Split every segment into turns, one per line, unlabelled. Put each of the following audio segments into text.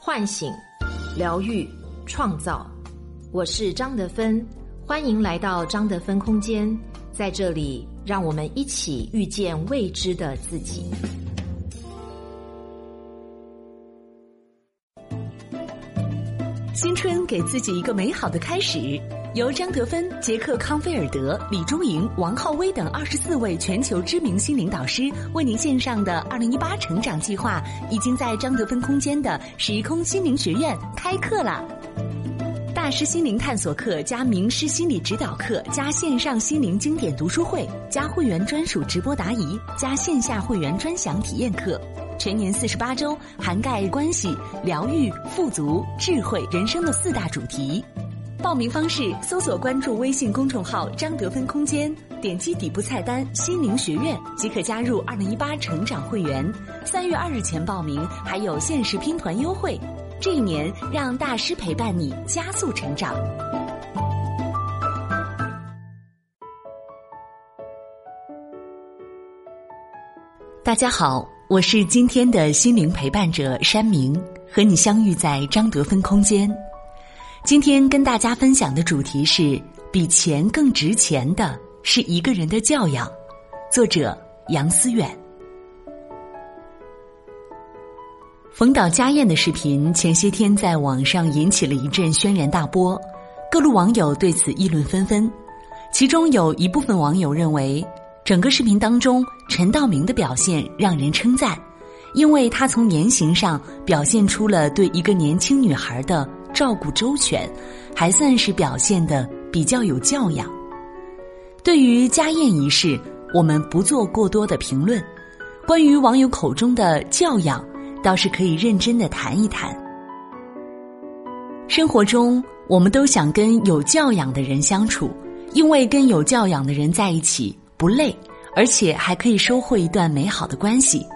唤醒、疗愈、创造。我是张德芬，欢迎来到张德芬空间。在这里，让我们一起遇见未知的自己。
给自己一个美好的开始。由张德芬、杰克康菲尔德、李忠莹、王浩威等二十四位全球知名心灵导师为您献上的二零一八成长计划，已经在张德芬空间的时空心灵学院开课了。大师心灵探索课加名师心理指导课加线上心灵经典读书会加会员专属直播答疑加线下会员专享体验课，全年四十八周，涵盖关系、疗愈、富足、智慧、人生的四大主题。报名方式：搜索关注微信公众号“张德芬空间”，点击底部菜单“心灵学院”即可加入二零一八成长会员。三月二日前报名还有限时拼团优惠。这一年，让大师陪伴你加速成长。大家好，我是今天的心灵陪伴者山明，和你相遇在张德芬空间。今天跟大家分享的主题是：比钱更值钱的是一个人的教养。作者杨思远。冯导家宴的视频前些天在网上引起了一阵轩然大波，各路网友对此议论纷纷。其中有一部分网友认为，整个视频当中陈道明的表现让人称赞，因为他从言行上表现出了对一个年轻女孩的。照顾周全，还算是表现的比较有教养。对于家宴仪式，我们不做过多的评论。关于网友口中的教养，倒是可以认真的谈一谈。生活中，我们都想跟有教养的人相处，因为跟有教养的人在一起不累，而且还可以收获一段美好的关系。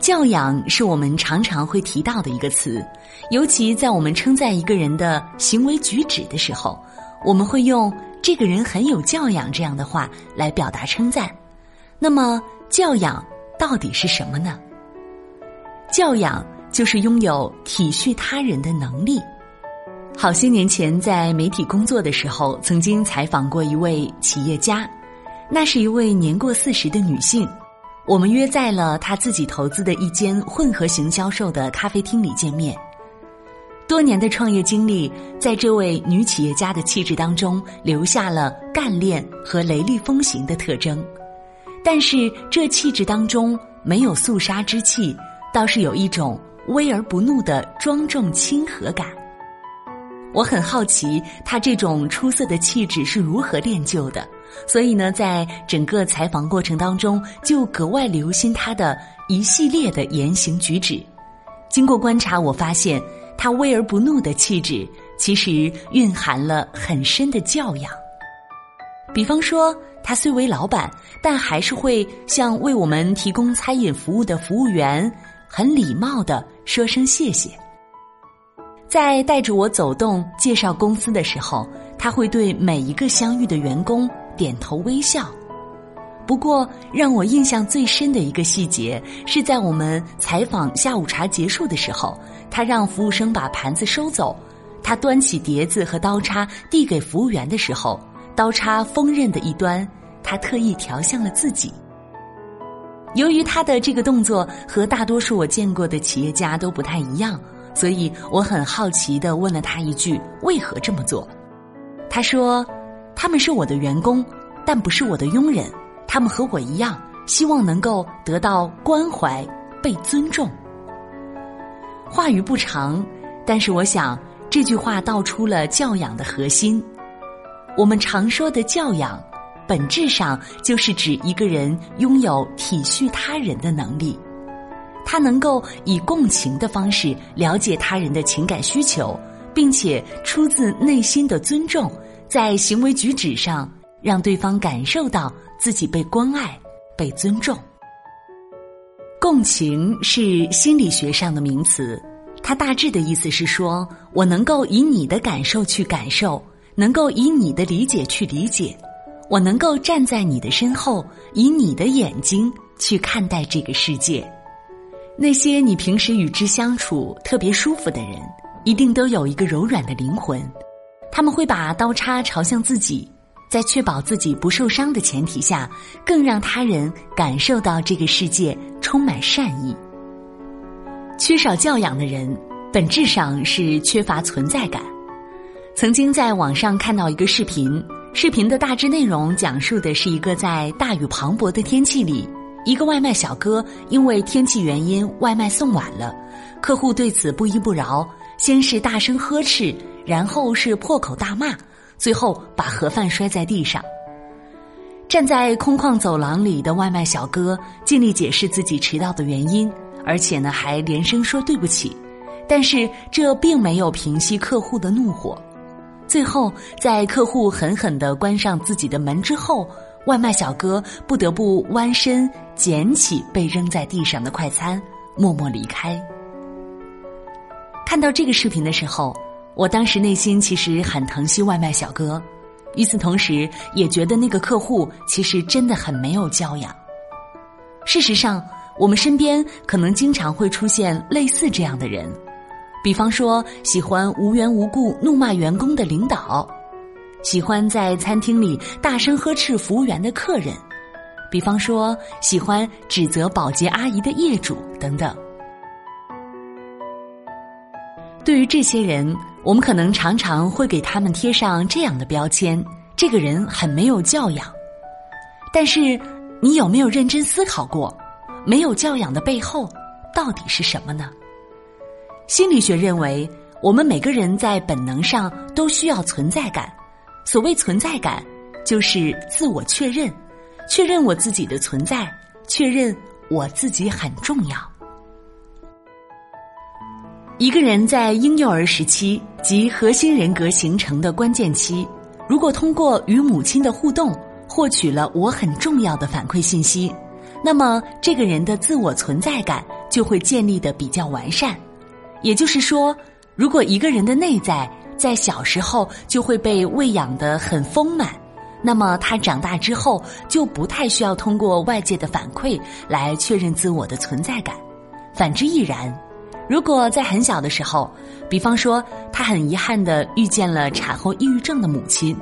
教养是我们常常会提到的一个词，尤其在我们称赞一个人的行为举止的时候，我们会用“这个人很有教养”这样的话来表达称赞。那么，教养到底是什么呢？教养就是拥有体恤他人的能力。好些年前，在媒体工作的时候，曾经采访过一位企业家，那是一位年过四十的女性。我们约在了她自己投资的一间混合型销售的咖啡厅里见面。多年的创业经历，在这位女企业家的气质当中留下了干练和雷厉风行的特征，但是这气质当中没有肃杀之气，倒是有一种威而不怒的庄重亲和感。我很好奇，他这种出色的气质是如何练就的。所以呢，在整个采访过程当中，就格外留心他的一系列的言行举止。经过观察，我发现他威而不怒的气质，其实蕴含了很深的教养。比方说，他虽为老板，但还是会向为我们提供餐饮服务的服务员很礼貌的说声谢谢。在带着我走动介绍公司的时候，他会对每一个相遇的员工。点头微笑。不过，让我印象最深的一个细节，是在我们采访下午茶结束的时候，他让服务生把盘子收走。他端起碟子和刀叉递给服务员的时候，刀叉锋刃的一端，他特意调向了自己。由于他的这个动作和大多数我见过的企业家都不太一样，所以我很好奇的问了他一句：“为何这么做？”他说。他们是我的员工，但不是我的佣人。他们和我一样，希望能够得到关怀、被尊重。话语不长，但是我想这句话道出了教养的核心。我们常说的教养，本质上就是指一个人拥有体恤他人的能力。他能够以共情的方式了解他人的情感需求，并且出自内心的尊重。在行为举止上，让对方感受到自己被关爱、被尊重。共情是心理学上的名词，它大致的意思是说，我能够以你的感受去感受，能够以你的理解去理解，我能够站在你的身后，以你的眼睛去看待这个世界。那些你平时与之相处特别舒服的人，一定都有一个柔软的灵魂，他们会把刀叉朝向自己，在确保自己不受伤的前提下，更让他人感受到这个世界充满善意。缺少教养的人，本质上是缺乏存在感。曾经在网上看到一个视频，视频的大致内容讲述的是一个在大雨磅礴的天气里，一个外卖小哥因为天气原因外卖送晚了，客户对此不依不饶，先是大声呵斥，然后是破口大骂，最后把盒饭摔在地上。站在空旷走廊里的外卖小哥尽力解释自己迟到的原因，而且呢还连声说对不起，但是这并没有平息客户的怒火。最后，在客户狠狠的关上自己的门之后，外卖小哥不得不弯身捡起被扔在地上的快餐，默默离开。看到这个视频的时候，我当时内心其实很疼惜外卖小哥，与此同时，也觉得那个客户其实真的很没有教养。事实上，我们身边可能经常会出现类似这样的人。比方说，喜欢无缘无故怒骂员工的领导，喜欢在餐厅里大声呵斥服务员的客人，比方说，喜欢指责保洁阿姨的业主等等。对于这些人，我们可能常常会给他们贴上这样的标签：这个人很没有教养。但是，你有没有认真思考过，没有教养的背后到底是什么呢？心理学认为，我们每个人在本能上都需要存在感。所谓存在感，就是自我确认，确认我自己的存在，确认我自己很重要。一个人在婴幼儿时期及核心人格形成的关键期，如果通过与母亲的互动获取了“我很重要”的反馈信息，那么这个人的自我存在感就会建立的比较完善。也就是说，如果一个人的内在在小时候就会被喂养的很丰满，那么他长大之后就不太需要通过外界的反馈来确认自我的存在感。反之亦然。如果在很小的时候，比方说他很遗憾的遇见了产后抑郁症的母亲，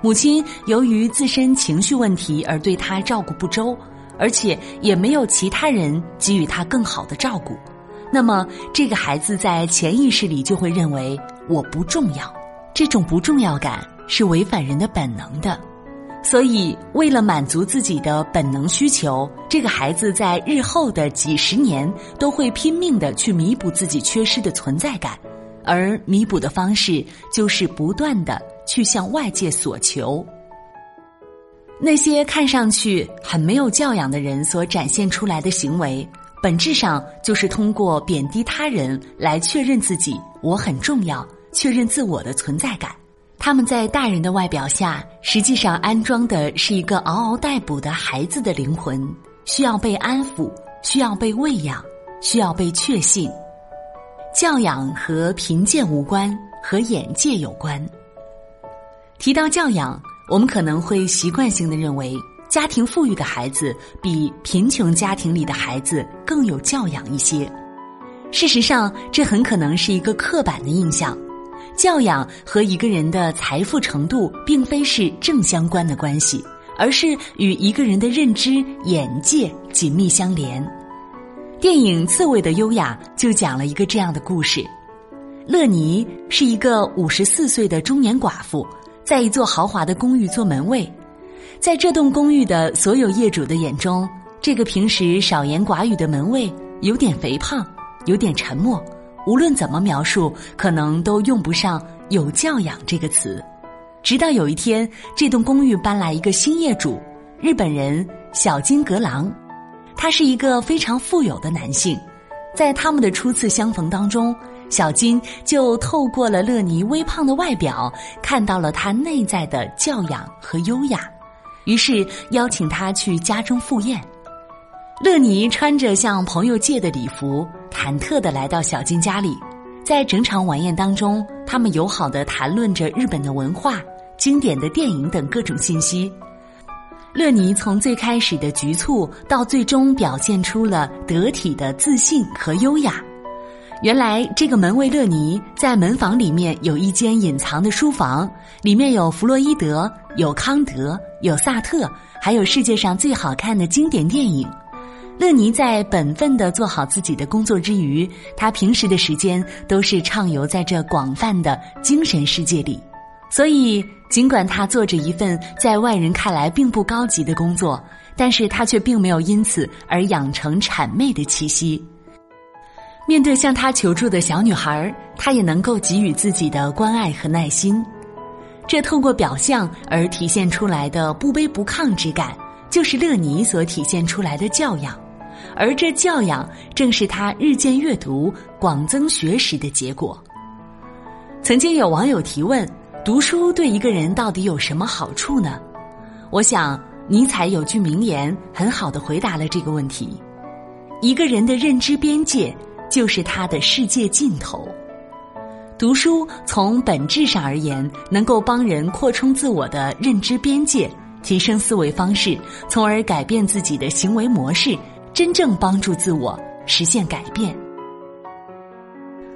母亲由于自身情绪问题而对他照顾不周，而且也没有其他人给予他更好的照顾。那么，这个孩子在潜意识里就会认为我不重要，这种不重要感是违反人的本能的。所以，为了满足自己的本能需求，这个孩子在日后的几十年都会拼命的去弥补自己缺失的存在感，而弥补的方式就是不断的去向外界索求。那些看上去很没有教养的人所展现出来的行为。本质上就是通过贬低他人来确认自己我很重要，确认自我的存在感。他们在大人的外表下，实际上安装的是一个嗷嗷待哺的孩子的灵魂，需要被安抚，需要被喂养，需要被确信。教养和贫贱无关，和眼界有关。提到教养，我们可能会习惯性的认为。家庭富裕的孩子比贫穷家庭里的孩子更有教养一些。事实上，这很可能是一个刻板的印象。教养和一个人的财富程度并非是正相关的关系，而是与一个人的认知、眼界紧密相连。电影《刺猬的优雅》就讲了一个这样的故事：乐妮是一个五十四岁的中年寡妇，在一座豪华的公寓做门卫。在这栋公寓的所有业主的眼中，这个平时少言寡语的门卫有点肥胖，有点沉默。无论怎么描述，可能都用不上“有教养”这个词。直到有一天，这栋公寓搬来一个新业主，日本人小金阁郎。他是一个非常富有的男性。在他们的初次相逢当中，小金就透过了乐尼微胖的外表，看到了他内在的教养和优雅。于是邀请他去家中赴宴，乐妮穿着向朋友借的礼服，忐忑的来到小金家里。在整场晚宴当中，他们友好的谈论着日本的文化、经典的电影等各种信息。乐尼从最开始的局促，到最终表现出了得体的自信和优雅。原来这个门卫乐尼在门房里面有一间隐藏的书房，里面有弗洛伊德、有康德、有萨特，还有世界上最好看的经典电影。乐尼在本分的做好自己的工作之余，他平时的时间都是畅游在这广泛的精神世界里。所以，尽管他做着一份在外人看来并不高级的工作，但是他却并没有因此而养成谄媚的气息。面对向他求助的小女孩，他也能够给予自己的关爱和耐心。这透过表象而体现出来的不卑不亢之感，就是乐尼所体现出来的教养。而这教养，正是他日渐阅读、广增学识的结果。曾经有网友提问。读书对一个人到底有什么好处呢？我想尼采有句名言，很好的回答了这个问题：一个人的认知边界就是他的世界尽头。读书从本质上而言，能够帮人扩充自我的认知边界，提升思维方式，从而改变自己的行为模式，真正帮助自我实现改变。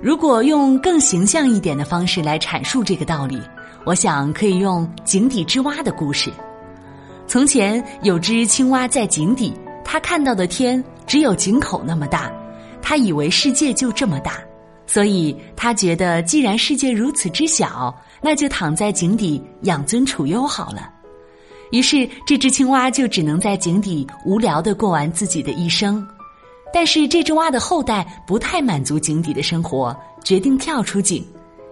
如果用更形象一点的方式来阐述这个道理。我想可以用井底之蛙的故事。从前有只青蛙在井底，它看到的天只有井口那么大，它以为世界就这么大，所以他觉得既然世界如此之小，那就躺在井底养尊处优好了。于是这只青蛙就只能在井底无聊的过完自己的一生。但是这只蛙的后代不太满足井底的生活，决定跳出井。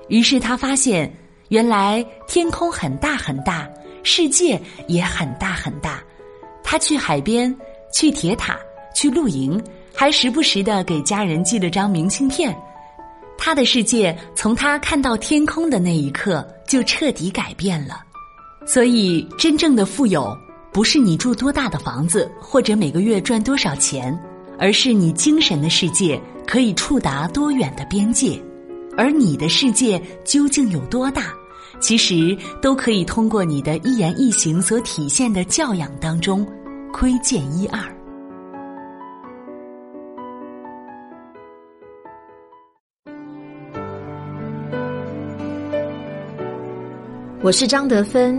于是他发现。原来天空很大很大，世界也很大很大。他去海边，去铁塔，去露营，还时不时的给家人寄了张明信片。他的世界从他看到天空的那一刻就彻底改变了。所以，真正的富有不是你住多大的房子，或者每个月赚多少钱，而是你精神的世界可以触达多远的边界。而你的世界究竟有多大？其实都可以通过你的一言一行所体现的教养当中窥见一二。
我是张德芬，